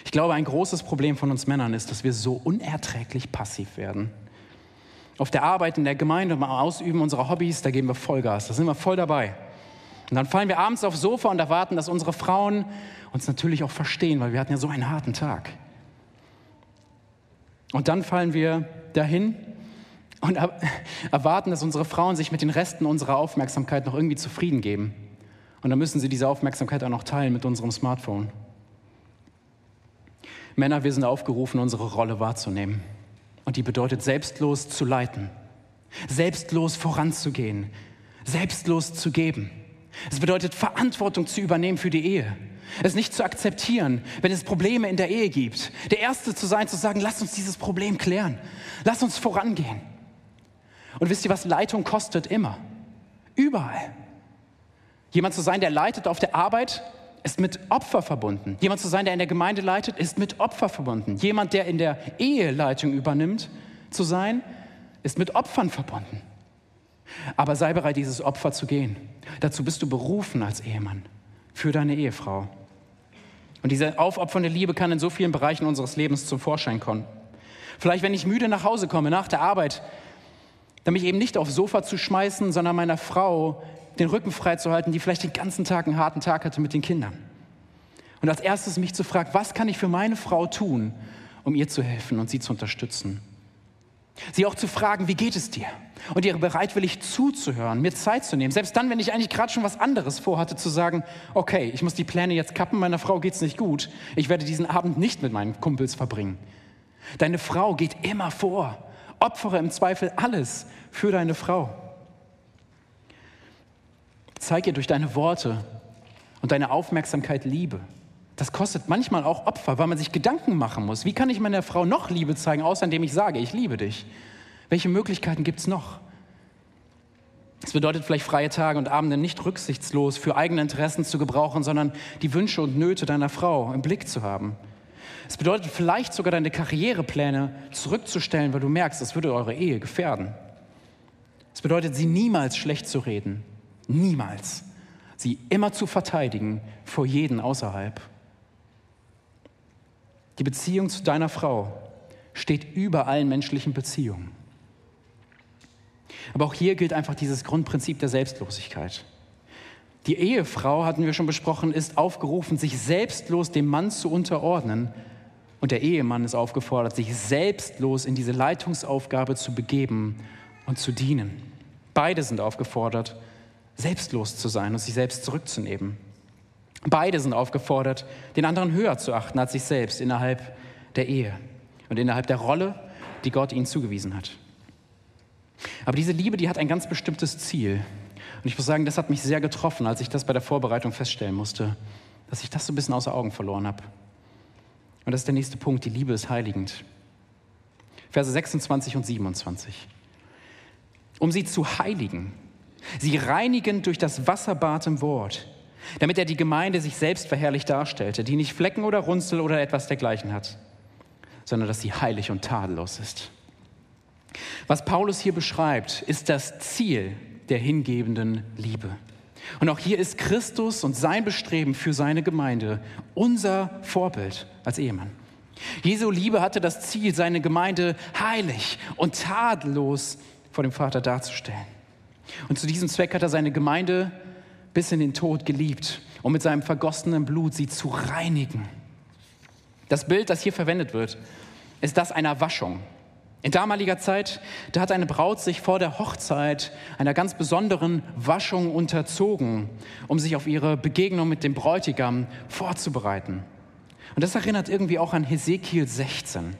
Ich glaube, ein großes Problem von uns Männern ist, dass wir so unerträglich passiv werden. Auf der Arbeit, in der Gemeinde, beim Ausüben unserer Hobbys, da geben wir Vollgas, da sind wir voll dabei. Und dann fallen wir abends aufs Sofa und erwarten, dass unsere Frauen uns natürlich auch verstehen, weil wir hatten ja so einen harten Tag. Und dann fallen wir dahin und erwarten, dass unsere Frauen sich mit den Resten unserer Aufmerksamkeit noch irgendwie zufrieden geben. Und dann müssen sie diese Aufmerksamkeit auch noch teilen mit unserem Smartphone. Männer, wir sind aufgerufen, unsere Rolle wahrzunehmen. Und die bedeutet, selbstlos zu leiten, selbstlos voranzugehen, selbstlos zu geben. Es bedeutet, Verantwortung zu übernehmen für die Ehe. Es nicht zu akzeptieren, wenn es Probleme in der Ehe gibt. Der Erste zu sein, zu sagen, lass uns dieses Problem klären. Lass uns vorangehen. Und wisst ihr, was Leitung kostet? Immer. Überall. Jemand zu sein, der leitet auf der Arbeit, ist mit Opfer verbunden. Jemand zu sein, der in der Gemeinde leitet, ist mit Opfer verbunden. Jemand, der in der Eheleitung übernimmt, zu sein, ist mit Opfern verbunden. Aber sei bereit, dieses Opfer zu gehen. Dazu bist du berufen als Ehemann für deine Ehefrau. Und diese aufopfernde Liebe kann in so vielen Bereichen unseres Lebens zum Vorschein kommen. Vielleicht, wenn ich müde nach Hause komme, nach der Arbeit, dann mich eben nicht aufs Sofa zu schmeißen, sondern meiner Frau den Rücken frei zu halten, die vielleicht den ganzen Tag einen harten Tag hatte mit den Kindern. Und als erstes mich zu fragen, was kann ich für meine Frau tun, um ihr zu helfen und sie zu unterstützen? Sie auch zu fragen, wie geht es dir? Und ihr bereitwillig zuzuhören, mir Zeit zu nehmen. Selbst dann, wenn ich eigentlich gerade schon was anderes vorhatte, zu sagen, okay, ich muss die Pläne jetzt kappen, meiner Frau geht es nicht gut. Ich werde diesen Abend nicht mit meinen Kumpels verbringen. Deine Frau geht immer vor. Opfere im Zweifel alles für deine Frau. Zeig ihr durch deine Worte und deine Aufmerksamkeit Liebe. Das kostet manchmal auch Opfer, weil man sich Gedanken machen muss. Wie kann ich meiner Frau noch Liebe zeigen, außer indem ich sage, ich liebe dich? Welche Möglichkeiten gibt es noch? Es bedeutet vielleicht freie Tage und Abende nicht rücksichtslos für eigene Interessen zu gebrauchen, sondern die Wünsche und Nöte deiner Frau im Blick zu haben. Es bedeutet vielleicht sogar deine Karrierepläne zurückzustellen, weil du merkst, das würde eure Ehe gefährden. Es bedeutet, sie niemals schlecht zu reden. Niemals. Sie immer zu verteidigen vor jeden außerhalb. Die Beziehung zu deiner Frau steht über allen menschlichen Beziehungen. Aber auch hier gilt einfach dieses Grundprinzip der Selbstlosigkeit. Die Ehefrau, hatten wir schon besprochen, ist aufgerufen, sich selbstlos dem Mann zu unterordnen. Und der Ehemann ist aufgefordert, sich selbstlos in diese Leitungsaufgabe zu begeben und zu dienen. Beide sind aufgefordert, selbstlos zu sein und sich selbst zurückzunehmen. Beide sind aufgefordert, den anderen höher zu achten als sich selbst innerhalb der Ehe und innerhalb der Rolle, die Gott ihnen zugewiesen hat. Aber diese Liebe, die hat ein ganz bestimmtes Ziel. Und ich muss sagen, das hat mich sehr getroffen, als ich das bei der Vorbereitung feststellen musste, dass ich das so ein bisschen außer Augen verloren habe. Und das ist der nächste Punkt, die Liebe ist heiligend. Verse 26 und 27. Um sie zu heiligen, sie reinigen durch das Wasserbad im Wort, damit er die Gemeinde sich selbst verherrlicht darstellte, die nicht Flecken oder Runzel oder etwas dergleichen hat, sondern dass sie heilig und tadellos ist. Was Paulus hier beschreibt, ist das Ziel der hingebenden Liebe. Und auch hier ist Christus und sein Bestreben für seine Gemeinde unser Vorbild als Ehemann. Jesu Liebe hatte das Ziel, seine Gemeinde heilig und tadellos vor dem Vater darzustellen. Und zu diesem Zweck hat er seine Gemeinde bis in den Tod geliebt, um mit seinem vergossenen Blut sie zu reinigen. Das Bild, das hier verwendet wird, ist das einer Waschung. In damaliger Zeit, da hat eine Braut sich vor der Hochzeit einer ganz besonderen Waschung unterzogen, um sich auf ihre Begegnung mit dem Bräutigam vorzubereiten. Und das erinnert irgendwie auch an Hesekiel 16,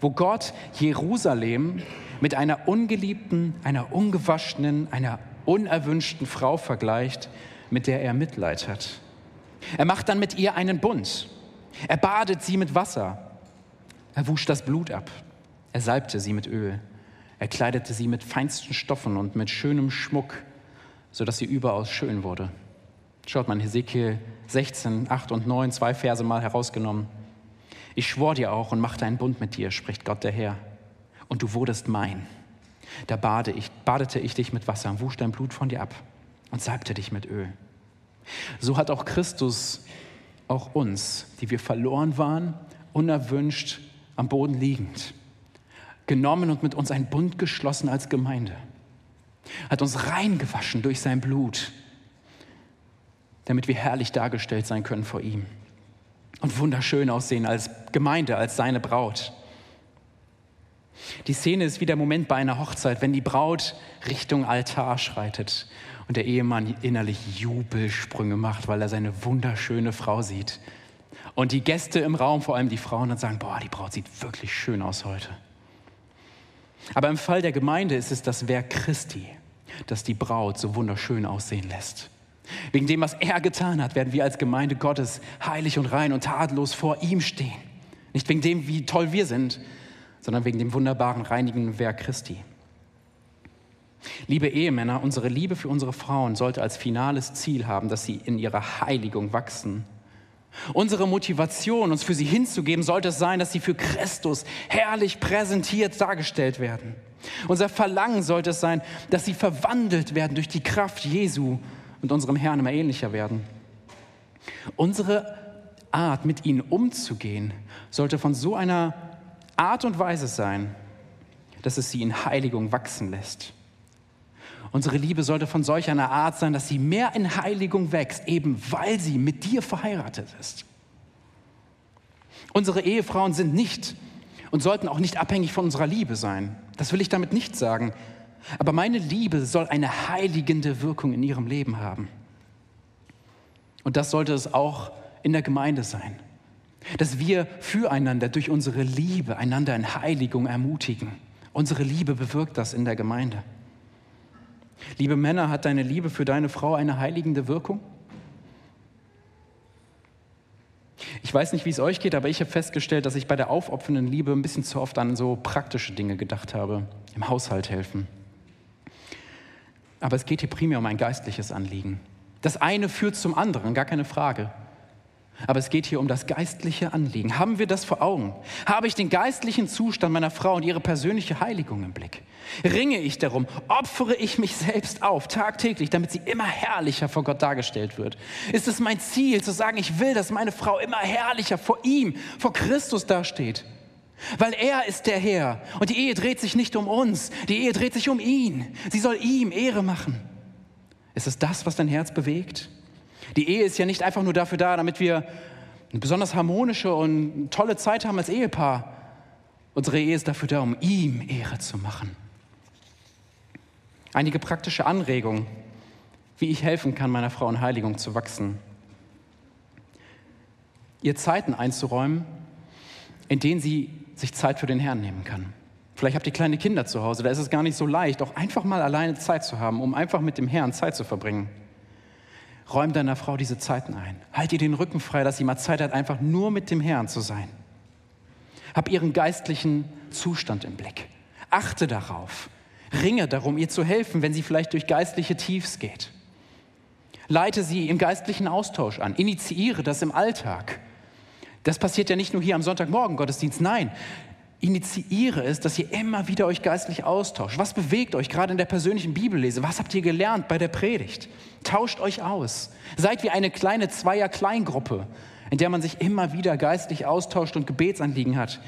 wo Gott Jerusalem mit einer ungeliebten, einer ungewaschenen, einer unerwünschten Frau vergleicht, mit der er Mitleid hat. Er macht dann mit ihr einen Bund. Er badet sie mit Wasser. Er wusch das Blut ab. Er salbte sie mit Öl. Er kleidete sie mit feinsten Stoffen und mit schönem Schmuck, sodass sie überaus schön wurde. Schaut mal, Hesekiel 16, 8 und 9, zwei Verse mal herausgenommen. Ich schwor dir auch und machte einen Bund mit dir, spricht Gott der Herr. Und du wurdest mein. Da bade ich, badete ich dich mit Wasser und wusch dein Blut von dir ab und salbte dich mit Öl. So hat auch Christus auch uns, die wir verloren waren, unerwünscht am Boden liegend, genommen und mit uns einen Bund geschlossen als Gemeinde, hat uns reingewaschen durch sein Blut, damit wir herrlich dargestellt sein können vor ihm und wunderschön aussehen als Gemeinde, als seine Braut. Die Szene ist wie der Moment bei einer Hochzeit, wenn die Braut Richtung Altar schreitet und der Ehemann innerlich Jubelsprünge macht, weil er seine wunderschöne Frau sieht. Und die Gäste im Raum, vor allem die Frauen, dann sagen, boah, die Braut sieht wirklich schön aus heute. Aber im Fall der Gemeinde ist es das Werk Christi, das die Braut so wunderschön aussehen lässt. Wegen dem, was er getan hat, werden wir als Gemeinde Gottes heilig und rein und tadellos vor ihm stehen. Nicht wegen dem, wie toll wir sind, sondern wegen dem wunderbaren, reinigen Werk Christi. Liebe Ehemänner, unsere Liebe für unsere Frauen sollte als finales Ziel haben, dass sie in ihrer Heiligung wachsen. Unsere Motivation, uns für sie hinzugeben, sollte es sein, dass sie für Christus herrlich präsentiert dargestellt werden. Unser Verlangen sollte es sein, dass sie verwandelt werden durch die Kraft Jesu und unserem Herrn immer ähnlicher werden. Unsere Art, mit ihnen umzugehen, sollte von so einer Art und Weise sein, dass es sie in Heiligung wachsen lässt. Unsere Liebe sollte von solch einer Art sein, dass sie mehr in Heiligung wächst, eben weil sie mit dir verheiratet ist. Unsere Ehefrauen sind nicht und sollten auch nicht abhängig von unserer Liebe sein. Das will ich damit nicht sagen. Aber meine Liebe soll eine heiligende Wirkung in ihrem Leben haben. Und das sollte es auch in der Gemeinde sein. Dass wir füreinander durch unsere Liebe einander in Heiligung ermutigen. Unsere Liebe bewirkt das in der Gemeinde. Liebe Männer, hat deine Liebe für deine Frau eine heiligende Wirkung? Ich weiß nicht, wie es euch geht, aber ich habe festgestellt, dass ich bei der aufopfernden Liebe ein bisschen zu oft an so praktische Dinge gedacht habe, im Haushalt helfen. Aber es geht hier primär um ein geistliches Anliegen. Das eine führt zum anderen, gar keine Frage. Aber es geht hier um das geistliche Anliegen. Haben wir das vor Augen? Habe ich den geistlichen Zustand meiner Frau und ihre persönliche Heiligung im Blick? Ringe ich darum? Opfere ich mich selbst auf, tagtäglich, damit sie immer herrlicher vor Gott dargestellt wird? Ist es mein Ziel, zu sagen, ich will, dass meine Frau immer herrlicher vor ihm, vor Christus dasteht? Weil er ist der Herr und die Ehe dreht sich nicht um uns, die Ehe dreht sich um ihn. Sie soll ihm Ehre machen. Ist es das, was dein Herz bewegt? Die Ehe ist ja nicht einfach nur dafür da, damit wir eine besonders harmonische und tolle Zeit haben als Ehepaar. Unsere Ehe ist dafür da, um ihm Ehre zu machen. Einige praktische Anregungen, wie ich helfen kann, meiner Frau in Heiligung zu wachsen. Ihr Zeiten einzuräumen, in denen sie sich Zeit für den Herrn nehmen kann. Vielleicht habt ihr kleine Kinder zu Hause, da ist es gar nicht so leicht, auch einfach mal alleine Zeit zu haben, um einfach mit dem Herrn Zeit zu verbringen. Räum deiner Frau diese Zeiten ein. Halt ihr den Rücken frei, dass sie mal Zeit hat, einfach nur mit dem Herrn zu sein. Hab ihren geistlichen Zustand im Blick. Achte darauf. Ringe darum, ihr zu helfen, wenn sie vielleicht durch geistliche Tiefs geht. Leite sie im geistlichen Austausch an. Initiiere das im Alltag. Das passiert ja nicht nur hier am Sonntagmorgen Gottesdienst. Nein, initiiere es, dass ihr immer wieder euch geistlich austauscht. Was bewegt euch gerade in der persönlichen Bibellese? Was habt ihr gelernt bei der Predigt? Tauscht euch aus. Seid wie eine kleine Zweier-Kleingruppe, in der man sich immer wieder geistlich austauscht und Gebetsanliegen hat,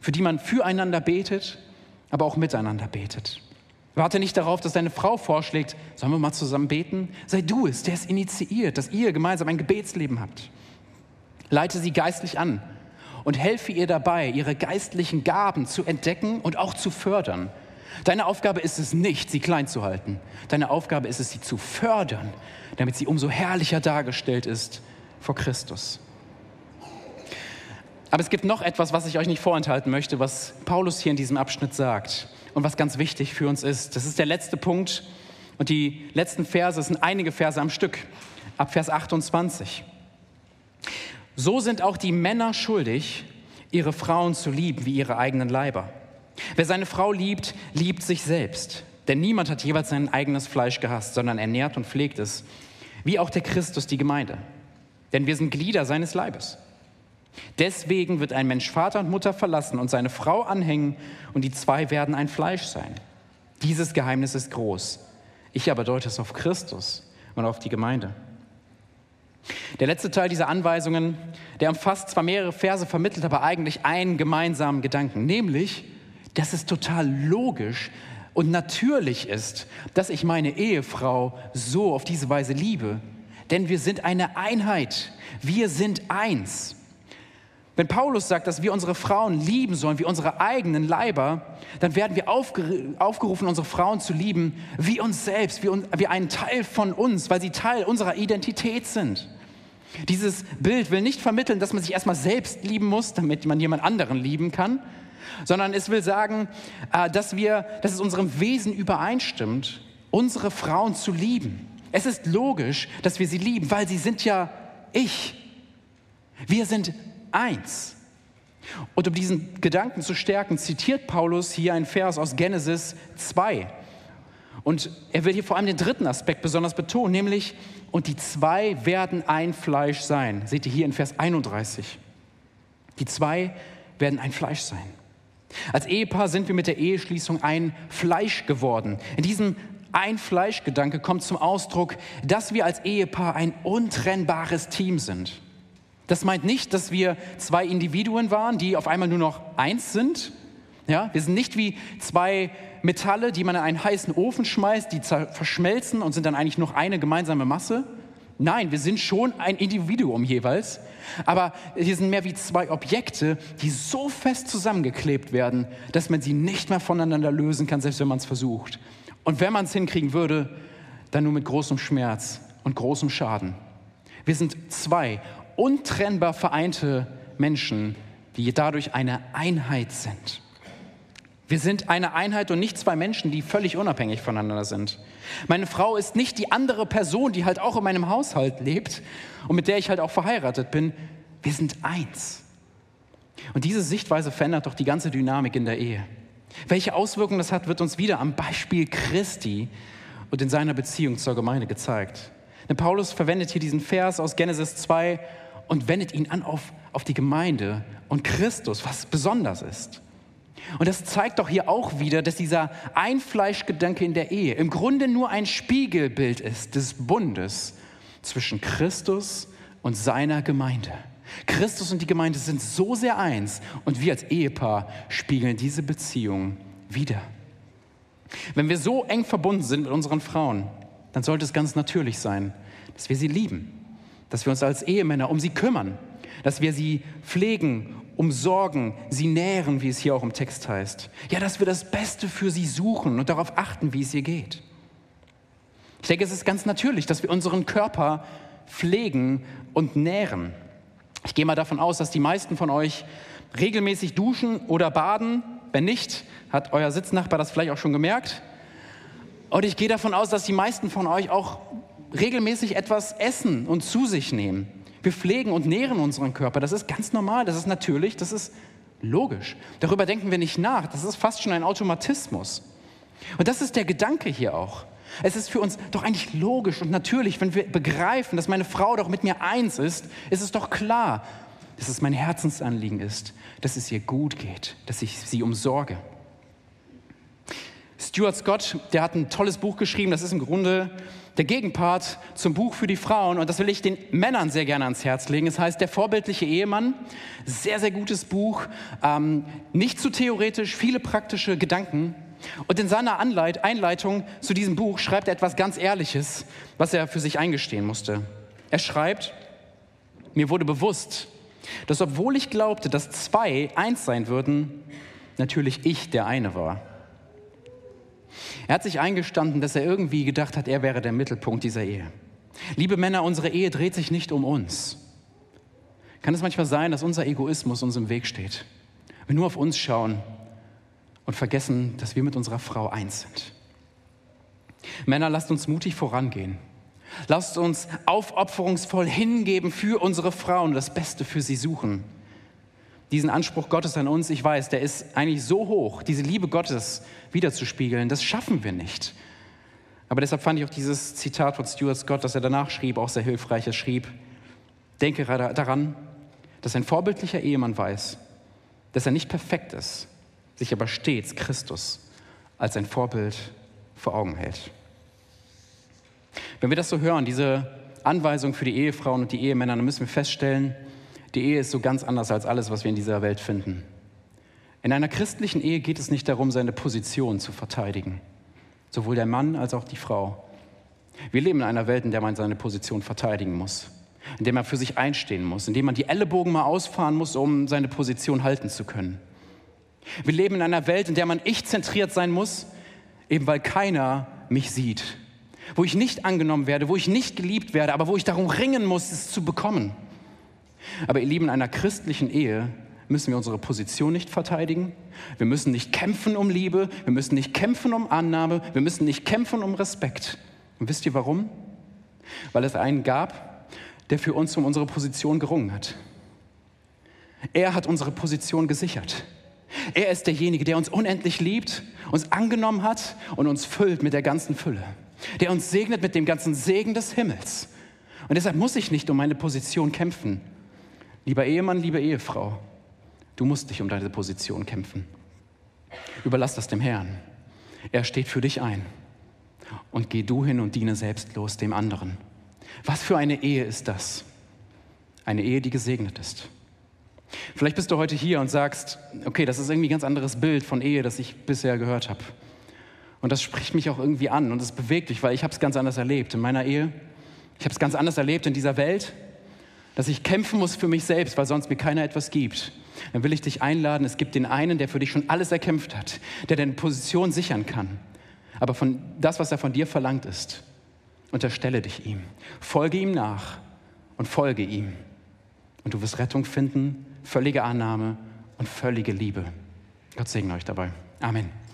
für die man füreinander betet, aber auch miteinander betet. Warte nicht darauf, dass deine Frau vorschlägt, sollen wir mal zusammen beten? Sei du es, der es initiiert, dass ihr gemeinsam ein Gebetsleben habt. Leite sie geistlich an und helfe ihr dabei, ihre geistlichen Gaben zu entdecken und auch zu fördern. Deine Aufgabe ist es nicht, sie klein zu halten. Deine Aufgabe ist es, sie zu fördern, damit sie umso herrlicher dargestellt ist vor Christus. Aber es gibt noch etwas, was ich euch nicht vorenthalten möchte, was Paulus hier in diesem Abschnitt sagt und was ganz wichtig für uns ist. Das ist der letzte Punkt Und die letzten Verse sind einige Verse am Stück, ab Vers 28. So sind auch die Männer schuldig, ihre Frauen zu lieben wie ihre eigenen Leiber. Wer seine Frau liebt, liebt sich selbst. Denn niemand hat jeweils sein eigenes Fleisch gehasst, sondern ernährt und pflegt es, wie auch der Christus die Gemeinde. Denn wir sind Glieder seines Leibes. Deswegen wird ein Mensch Vater und Mutter verlassen und seine Frau anhängen, und die zwei werden ein Fleisch sein. Dieses Geheimnis ist groß. Ich aber deute es auf Christus und auf die Gemeinde. Der letzte Teil dieser Anweisungen, der umfasst zwar mehrere Verse, vermittelt aber eigentlich einen gemeinsamen Gedanken, nämlich, dass es total logisch und natürlich ist, dass ich meine Ehefrau so auf diese Weise liebe. Denn wir sind eine Einheit. Wir sind eins. Wenn Paulus sagt, dass wir unsere Frauen lieben sollen wie unsere eigenen Leiber, dann werden wir aufgerufen, unsere Frauen zu lieben wie uns selbst, wie, wie einen Teil von uns, weil sie Teil unserer Identität sind. Dieses Bild will nicht vermitteln, dass man sich erstmal selbst lieben muss, damit man jemand anderen lieben kann, sondern es will sagen, äh, dass, wir, dass es unserem Wesen übereinstimmt, unsere Frauen zu lieben. Es ist logisch, dass wir sie lieben, weil sie sind ja ich. Wir sind eins. Und um diesen Gedanken zu stärken, zitiert Paulus hier einen Vers aus Genesis 2. Und er will hier vor allem den dritten Aspekt besonders betonen, nämlich, und die zwei werden ein Fleisch sein. Seht ihr hier in Vers 31. Die zwei werden ein Fleisch sein. Als Ehepaar sind wir mit der Eheschließung ein Fleisch geworden. In diesem Ein-Fleisch-Gedanke kommt zum Ausdruck, dass wir als Ehepaar ein untrennbares Team sind. Das meint nicht, dass wir zwei Individuen waren, die auf einmal nur noch eins sind. Ja, wir sind nicht wie zwei Metalle, die man in einen heißen Ofen schmeißt, die verschmelzen und sind dann eigentlich noch eine gemeinsame Masse. Nein, wir sind schon ein Individuum jeweils, aber wir sind mehr wie zwei Objekte, die so fest zusammengeklebt werden, dass man sie nicht mehr voneinander lösen kann, selbst wenn man es versucht. Und wenn man es hinkriegen würde, dann nur mit großem Schmerz und großem Schaden. Wir sind zwei untrennbar vereinte Menschen, die dadurch eine Einheit sind. Wir sind eine Einheit und nicht zwei Menschen, die völlig unabhängig voneinander sind. Meine Frau ist nicht die andere Person, die halt auch in meinem Haushalt lebt und mit der ich halt auch verheiratet bin. Wir sind eins. Und diese Sichtweise verändert doch die ganze Dynamik in der Ehe. Welche Auswirkungen das hat, wird uns wieder am Beispiel Christi und in seiner Beziehung zur Gemeinde gezeigt. Denn Paulus verwendet hier diesen Vers aus Genesis 2 und wendet ihn an auf, auf die Gemeinde und Christus, was besonders ist. Und das zeigt doch hier auch wieder, dass dieser Einfleischgedanke in der Ehe im Grunde nur ein Spiegelbild ist des Bundes zwischen Christus und seiner Gemeinde. Christus und die Gemeinde sind so sehr eins und wir als Ehepaar spiegeln diese Beziehung wieder. Wenn wir so eng verbunden sind mit unseren Frauen, dann sollte es ganz natürlich sein, dass wir sie lieben, dass wir uns als Ehemänner um sie kümmern, dass wir sie pflegen, umsorgen, sie nähren, wie es hier auch im Text heißt. Ja, dass wir das Beste für sie suchen und darauf achten, wie es ihr geht. Ich denke, es ist ganz natürlich, dass wir unseren Körper pflegen und nähren. Ich gehe mal davon aus, dass die meisten von euch regelmäßig duschen oder baden. Wenn nicht, hat euer Sitznachbar das vielleicht auch schon gemerkt. Und ich gehe davon aus, dass die meisten von euch auch regelmäßig etwas essen und zu sich nehmen. Wir pflegen und nähren unseren Körper. Das ist ganz normal, das ist natürlich, das ist logisch. Darüber denken wir nicht nach. Das ist fast schon ein Automatismus. Und das ist der Gedanke hier auch. Es ist für uns doch eigentlich logisch und natürlich, wenn wir begreifen, dass meine Frau doch mit mir eins ist, ist es doch klar, dass es mein Herzensanliegen ist, dass es ihr gut geht, dass ich sie umsorge. Stuart Scott, der hat ein tolles Buch geschrieben, das ist im Grunde der Gegenpart zum Buch für die Frauen und das will ich den Männern sehr gerne ans Herz legen. Es heißt Der vorbildliche Ehemann. Sehr, sehr gutes Buch. Ähm, nicht zu theoretisch, viele praktische Gedanken. Und in seiner Anleit Einleitung zu diesem Buch schreibt er etwas ganz Ehrliches, was er für sich eingestehen musste. Er schreibt, mir wurde bewusst, dass obwohl ich glaubte, dass zwei eins sein würden, natürlich ich der eine war. Er hat sich eingestanden, dass er irgendwie gedacht hat, er wäre der Mittelpunkt dieser Ehe. Liebe Männer, unsere Ehe dreht sich nicht um uns. Kann es manchmal sein, dass unser Egoismus uns im Weg steht? Wir nur auf uns schauen und vergessen, dass wir mit unserer Frau eins sind. Männer, lasst uns mutig vorangehen. Lasst uns aufopferungsvoll hingeben für unsere Frauen, das Beste für sie suchen. Diesen Anspruch Gottes an uns, ich weiß, der ist eigentlich so hoch, diese Liebe Gottes wiederzuspiegeln, das schaffen wir nicht. Aber deshalb fand ich auch dieses Zitat von Stuart Scott, das er danach schrieb, auch sehr hilfreich. Er schrieb, denke daran, dass ein vorbildlicher Ehemann weiß, dass er nicht perfekt ist, sich aber stets Christus als ein Vorbild vor Augen hält. Wenn wir das so hören, diese Anweisung für die Ehefrauen und die Ehemänner, dann müssen wir feststellen, die Ehe ist so ganz anders als alles, was wir in dieser Welt finden. In einer christlichen Ehe geht es nicht darum, seine Position zu verteidigen, sowohl der Mann als auch die Frau. Wir leben in einer Welt, in der man seine Position verteidigen muss, in der man für sich einstehen muss, in der man die Ellenbogen mal ausfahren muss, um seine Position halten zu können. Wir leben in einer Welt, in der man ich-zentriert sein muss, eben weil keiner mich sieht, wo ich nicht angenommen werde, wo ich nicht geliebt werde, aber wo ich darum ringen muss, es zu bekommen. Aber ihr Lieben, in einer christlichen Ehe müssen wir unsere Position nicht verteidigen. Wir müssen nicht kämpfen um Liebe, wir müssen nicht kämpfen um Annahme, wir müssen nicht kämpfen um Respekt. Und wisst ihr warum? Weil es einen gab, der für uns um unsere Position gerungen hat. Er hat unsere Position gesichert. Er ist derjenige, der uns unendlich liebt, uns angenommen hat und uns füllt mit der ganzen Fülle der uns segnet mit dem ganzen Segen des Himmels. Und deshalb muss ich nicht um meine Position kämpfen. Lieber Ehemann, liebe Ehefrau, du musst dich um deine Position kämpfen. Überlass das dem Herrn. Er steht für dich ein. Und geh du hin und diene selbstlos dem anderen. Was für eine Ehe ist das? Eine Ehe, die gesegnet ist. Vielleicht bist du heute hier und sagst, okay, das ist irgendwie ein ganz anderes Bild von Ehe, das ich bisher gehört habe. Und das spricht mich auch irgendwie an und es bewegt mich, weil ich habe es ganz anders erlebt in meiner Ehe. Ich habe es ganz anders erlebt in dieser Welt, dass ich kämpfen muss für mich selbst, weil sonst mir keiner etwas gibt. Dann will ich dich einladen, es gibt den einen, der für dich schon alles erkämpft hat, der deine Position sichern kann. Aber von das, was er von dir verlangt ist, unterstelle dich ihm. Folge ihm nach und folge ihm. Und du wirst Rettung finden, völlige Annahme und völlige Liebe. Gott segne euch dabei. Amen.